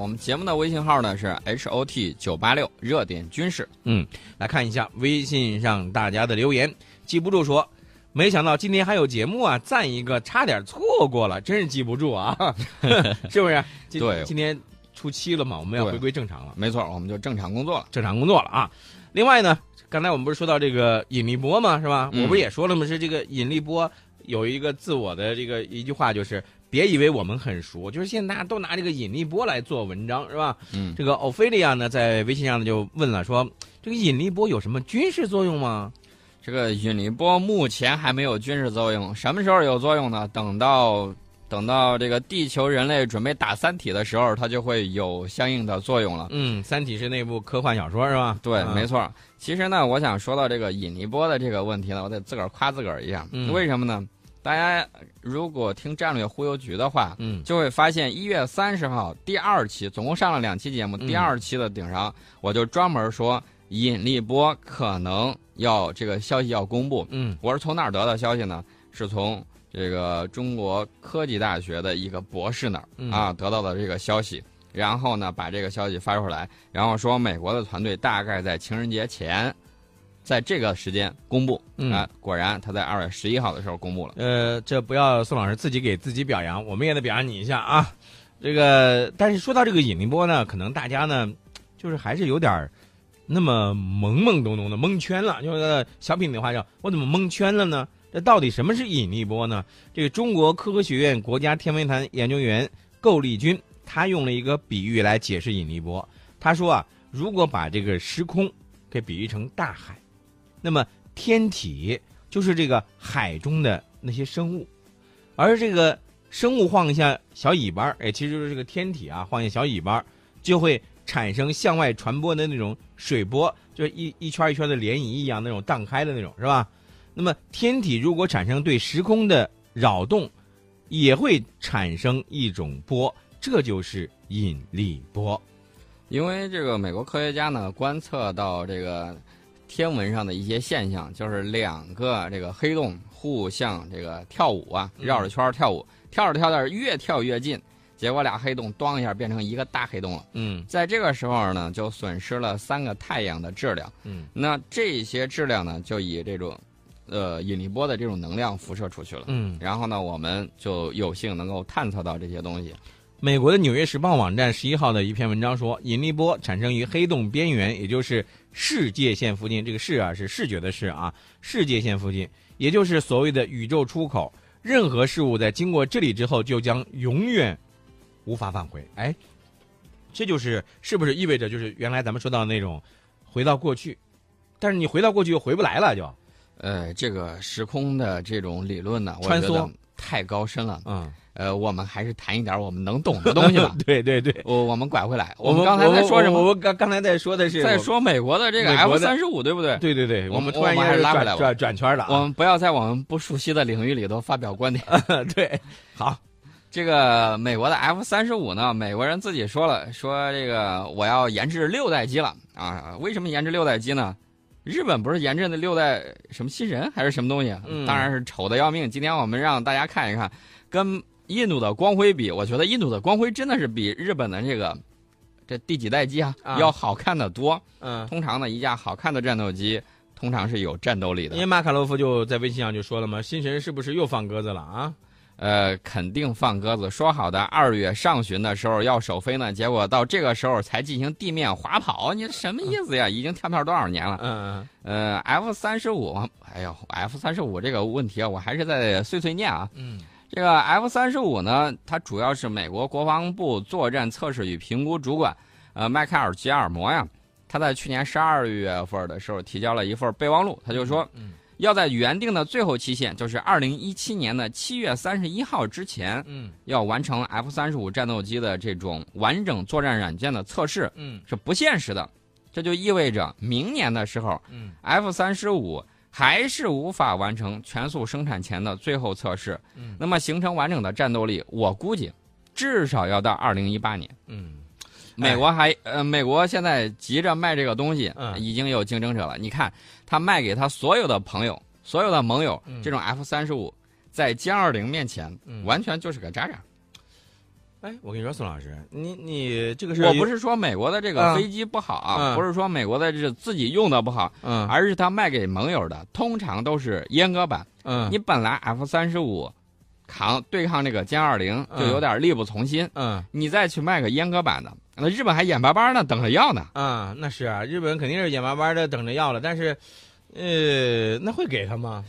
我们节目的微信号呢是 H O T 九八六热点军事。嗯，来看一下微信上大家的留言。记不住说，没想到今天还有节目啊！赞一个，差点错过了，真是记不住啊！是不是？今对今天初七了嘛，我们要回归正常了，没错，我们就正常工作了。正常工作了啊。另外呢，刚才我们不是说到这个引力波嘛，是吧？嗯我不是也说了吗？是这个引力波有一个自我的这个一句话，就是别以为我们很熟，就是现在大家都拿这个引力波来做文章，是吧？嗯，这个奥菲利亚呢，在微信上呢就问了说，这个引力波有什么军事作用吗？这个引力波目前还没有军事作用，什么时候有作用呢？等到等到这个地球人类准备打三体的时候，它就会有相应的作用了。嗯，《三体》是那部科幻小说是吧？对，啊没错。其实呢，我想说到这个引力波的这个问题呢，我得自个儿夸自个儿一下。嗯为什么呢？大家如果听战略忽悠局的话，嗯。就会发现一月三十号第二期，总共上了两期节目，嗯。第二期的顶上，我就专门说引力波可能要这个消息要公布。嗯。我是从哪儿得到消息呢？是从这个中国科技大学的一个博士那儿、嗯。啊得到的这个消息，然后呢把这个消息发出来，然后说美国的团队大概在情人节前，在这个时间公布。嗯啊，果然他在二月十一号的时候公布了。呃，这不要宋老师自己给自己表扬，我们也得表扬你一下啊。这个，但是说到这个引力波呢，可能大家呢，就是还是有点儿那么懵懵懂懂的蒙圈了。就是小品的话叫，我怎么蒙圈了呢？这到底什么是引力波呢？这个中国科学院国家天文台研究员苟丽君，他用了一个比喻来解释引力波。他说啊，如果把这个时空给比喻成大海，那么天体就是这个海中的那些生物，而这个生物晃一下小尾巴，哎，其实就是这个天体啊，晃一下小尾巴，就会产生向外传播的那种水波，就一一圈一圈的涟漪一样那种荡开的那种，是吧？那么天体如果产生对时空的扰动，也会产生一种波，这就是引力波。因为这个美国科学家呢观测到这个天文上的一些现象，就是两个这个黑洞互相这个跳舞啊，嗯绕着圈跳舞，跳着跳着越跳越近，结果俩黑洞咣一下变成一个大黑洞了。嗯在这个时候呢，就损失了三个太阳的质量。嗯那这些质量呢，就以这种呃引力波的这种能量辐射出去了。嗯。然后呢，我们就有幸能够探测到这些东西。美国的《纽约时报》网站十一号的一篇文章说，引力波产生于黑洞边缘，也就是世界线附近。这个视啊是视觉的视啊，世界线附近，也就是所谓的宇宙出口。任何事物在经过这里之后，就将永远无法返回。哎，这就是是不是意味着就是原来咱们说到的那种回到过去，但是你回到过去又回不来了，就呃，这个时空的这种理论呢，我穿觉得梭太高深了。嗯，呃，我们还是谈一点我们能懂的东西吧。对对对。我我们拐回来，我们刚才在说什么？我们刚刚才在说的是在说美国的这个 F 的三十五，对不对？对对对，我们突然我们还是拉回来转转转圈了啊！我们不要在我们不熟悉的领域里头发表观点。对，好，这个美国的 F 三十五呢，美国人自己说了，说这个我要研制六代机了啊！为什么研制六代机呢？日本不是研制的六代什么新人还是什么东西？当然是丑的要命。今天我们让大家看一看，跟印度的光辉比，我觉得印度的光辉真的是比日本的这个这第几代机啊啊要好看的多。嗯，通常呢，一架好看的战斗机通常是有战斗力的因为。马卡洛夫就在微信上就说了嘛，新神是不是又放鸽子了啊？呃，肯定放鸽子。说好的二月上旬的时候要首飞呢，结果到这个时候才进行地面滑跑，你什么意思呀？已经跳票多少年了？嗯呃，F 三十五，哎呦，F 三十五这个问题啊，我还是在碎碎念啊。嗯这个 F 三十五呢，它主要是美国国防部作战测试与评估主管，呃，迈克尔·吉尔摩呀，他在去年十二月份的时候提交了一份备忘录，他就说，嗯。要在原定的最后期限，就是二零一七年的七月三十一号之前，嗯要完成 F 三十五战斗机的这种完整作战软件的测试，嗯。是不现实的。这就意味着明年的时候嗯，F 三十五还是无法完成全速生产前的最后测试。嗯那么形成完整的战斗力，我估计至少要到二零一八年。嗯，美国还呃，美国现在急着卖这个东西，嗯已经有竞争者了。你看，他卖给他所有的朋友、所有的盟友，嗯这种 F 三十五，在歼二零面前，嗯完全就是个渣渣。哎，我跟你说，宋老师，你你这个是我不是说美国的这个嗯飞机不好啊，嗯不是说美国的这自己用的不好，嗯而是他卖给盟友的通常都是阉割版。嗯你本来 F 三十五扛对抗这个歼二零就有点力不从心，嗯你再去卖个阉割版的，那日本还眼巴巴呢等着要呢。啊，那是啊，日本肯定是眼巴巴的等着要了，但是，呃，那会给他吗？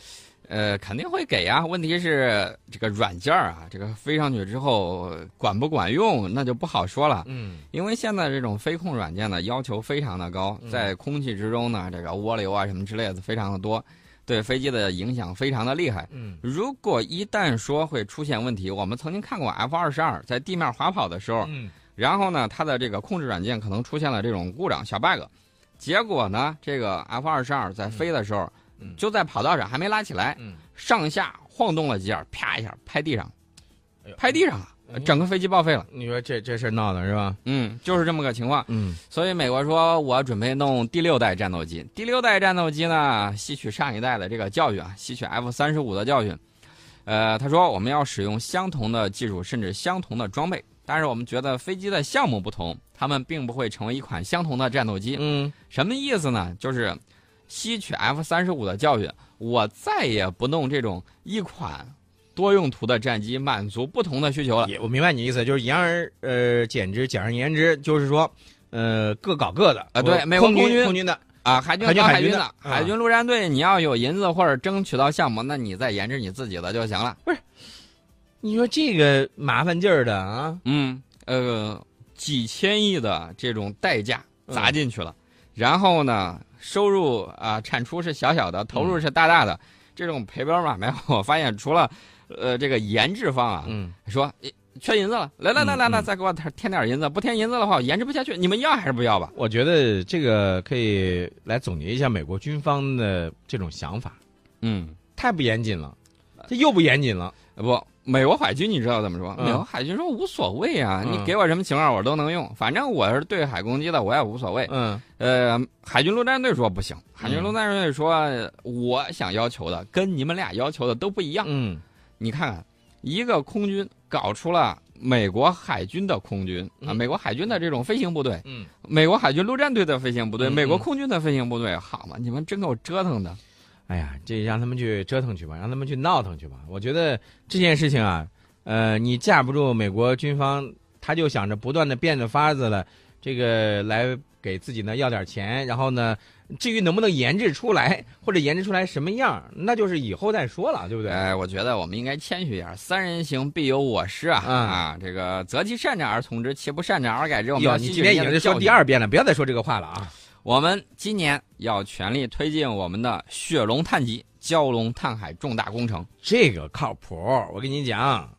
呃，肯定会给啊。问题是这个软件儿啊，这个飞上去之后管不管用，那就不好说了。嗯因为现在这种飞控软件呢，要求非常的高，嗯在空气之中呢，这个涡流啊什么之类的非常的多，对飞机的影响非常的厉害。嗯如果一旦说会出现问题，我们曾经看过 F 二十二在地面滑跑的时候，嗯然后呢，它的这个控制软件可能出现了这种故障小 bug，结果呢，这个 F 二十二在飞的时候，嗯就在跑道上还没拉起来，嗯，上下晃动了几下，啪一下拍地上，拍地上了，嗯整个飞机报废了。你说这这事闹的是吧？嗯，就是这么个情况。嗯所以美国说，我准备弄第六代战斗机。第六代战斗机呢，吸取上一代的这个教训啊，吸取 F 三十五的教训。呃，他说我们要使用相同的技术，甚至相同的装备，但是我们觉得飞机的项目不同，他们并不会成为一款相同的战斗机。嗯什么意思呢？就是吸取 F 三十五的教训，我再也不弄这种一款多用途的战机，满足不同的需求了。也我明白你意思，就是言而呃简之，简而言之，就是说，呃，各搞各的啊对美国空军空军的，啊，海军海军搞海军的海军陆战队，你要有银子或者争取到项目，那你再研制你自己的就行了。不是你说这个麻烦劲儿的啊，嗯，呃，几千亿的这种代价嗯砸进去了，然后呢，收入啊、产出是小小的，投入是大大的，这种赔本买卖，我发现除了呃这个研制方啊，嗯。说缺银子了，来来来来来，再给我添添点银子，不添银子的话，我研制不下去，你们要还是不要吧？我觉得这个可以来总结一下美国军方的这种想法，嗯，太不严谨了，这又不严谨了。不，美国海军你知道怎么说？嗯。美国海军说无所谓啊，嗯。你给我什么型号我都能用，反正我是对海攻击的，我也无所谓。嗯。呃，海军陆战队说不行，海军陆战队说，我想要求的跟你们俩要求的都不一样。嗯。你看看，一个空军搞出了美国海军的空军啊，嗯。美国海军的这种飞行部队，嗯，美国海军陆战队的飞行部队，嗯美国嗯空军的飞行部队，好嘛，你们真够折腾的。哎呀，这让他们去折腾去吧，让他们去闹腾去吧。我觉得这件事情啊，呃，你架不住美国军方，他就想着不断的变着法子了，这个来给自己呢要点钱，然后呢，至于能不能研制出来，或者研制出来什么样，那就是以后再说了，对不对？哎，我觉得我们应该谦虚一点，三人行必有我师啊、嗯啊！这个择其善者而从之，其不善者而改之。我们，今天已经说第二遍了，不要再说这个话了啊！我们今年要全力推进我们的雪龙探级、蛟龙探海重大工程。这个靠谱，我跟你讲，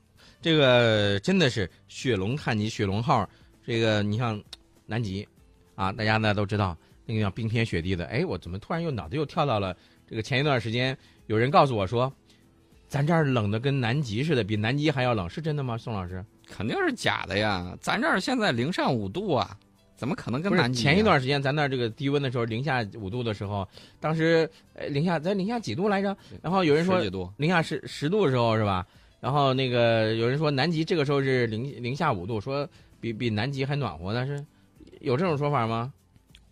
这个真的是雪龙探级雪龙号，这个你像南极啊，大家呢都知道那个叫冰天雪地的，哎，我怎么突然又脑子又跳到了这个前一段时间，有人告诉我说，咱这儿冷的跟南极似的，比南极还要冷，是真的吗？宋老师？肯定是假的呀！咱这儿现在零上五度啊，怎么可能跟南极前一段时间咱那这个低温的时候，零下五度的时候，当时呃零下咱零下几度来着？然后有人说？零下十十度的时候是吧？然后那个有人说南极这个时候是零零下五度，说比比南极还暖和呢，是有这种说法吗？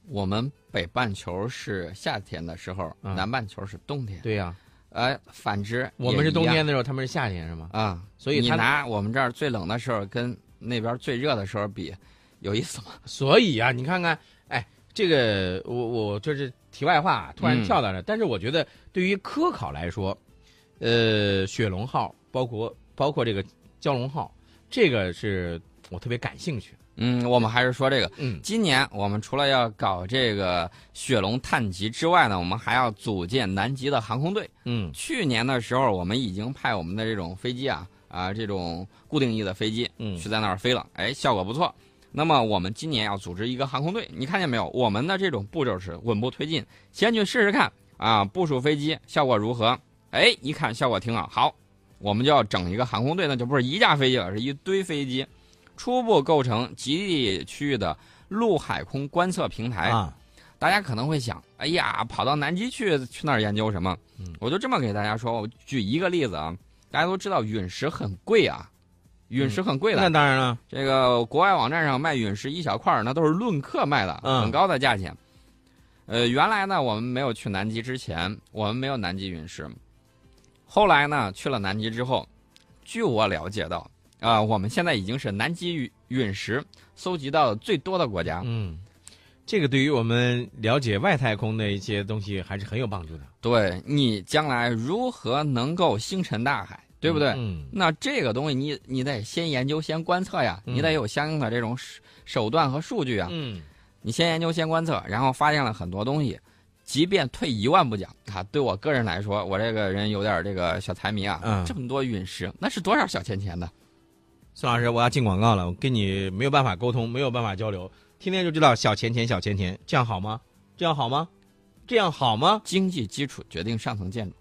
我们北半球是夏天的时候，嗯南半球是冬天。对呀、哎，反之，我们是冬天的时候，他们是夏天是吗？啊，你所以他拿我们这儿最冷的时候跟那边最热的时候比，有意思吗？所以啊，你看看，哎，这个我我这是题外话，突然嗯跳到这，但是我觉得对于科考来说，呃，雪龙号包括包括这个蛟龙号，这个是我特别感兴趣的。嗯，我们还是说这个。嗯今年我们除了要搞这个雪龙探极之外呢，我们还要组建南极的航空队。嗯去年的时候，我们已经派我们的这种飞机啊啊这种固定翼的飞机嗯去在那儿飞了，哎，效果不错。那么我们今年要组织一个航空队，你看见没有？我们的这种步骤是稳步推进，先去试试看啊，部署飞机效果如何？哎，一看效果挺好，好，我们就要整一个航空队，那就不是一架飞机了，是一堆飞机，初步构成极地区域的陆海空观测平台。啊，大家可能会想，哎呀，跑到南极去去那儿研究什么？嗯我就这么给大家说，我举一个例子啊，大家都知道陨石很贵啊，陨石很贵的。那当然了，这个国外网站上卖陨石一小块儿，那都是论克卖的，嗯很高的价钱。呃，原来呢，我们没有去南极之前，我们没有南极陨石。后来呢，去了南极之后，据我了解到，啊、我们现在已经是南极陨陨石搜集到的最多的国家。嗯，这个对于我们了解外太空的一些东西还是很有帮助的，对你将来如何能够星辰大海，对不对？嗯，那这个东西你你得先研究、先观测呀，嗯你得有相应的这种手手段和数据啊。嗯，你先研究、先观测，然后发现了很多东西。即便退一万步讲啊，对我个人来说，我这个人有点这个小财迷啊，嗯这么多陨石，那是多少小钱钱的？孙老师，我要进广告了，我跟你没有办法沟通，没有办法交流，天天就知道小钱钱小钱钱，这样好吗？这样好吗？这样好吗？经济基础决定上层建筑。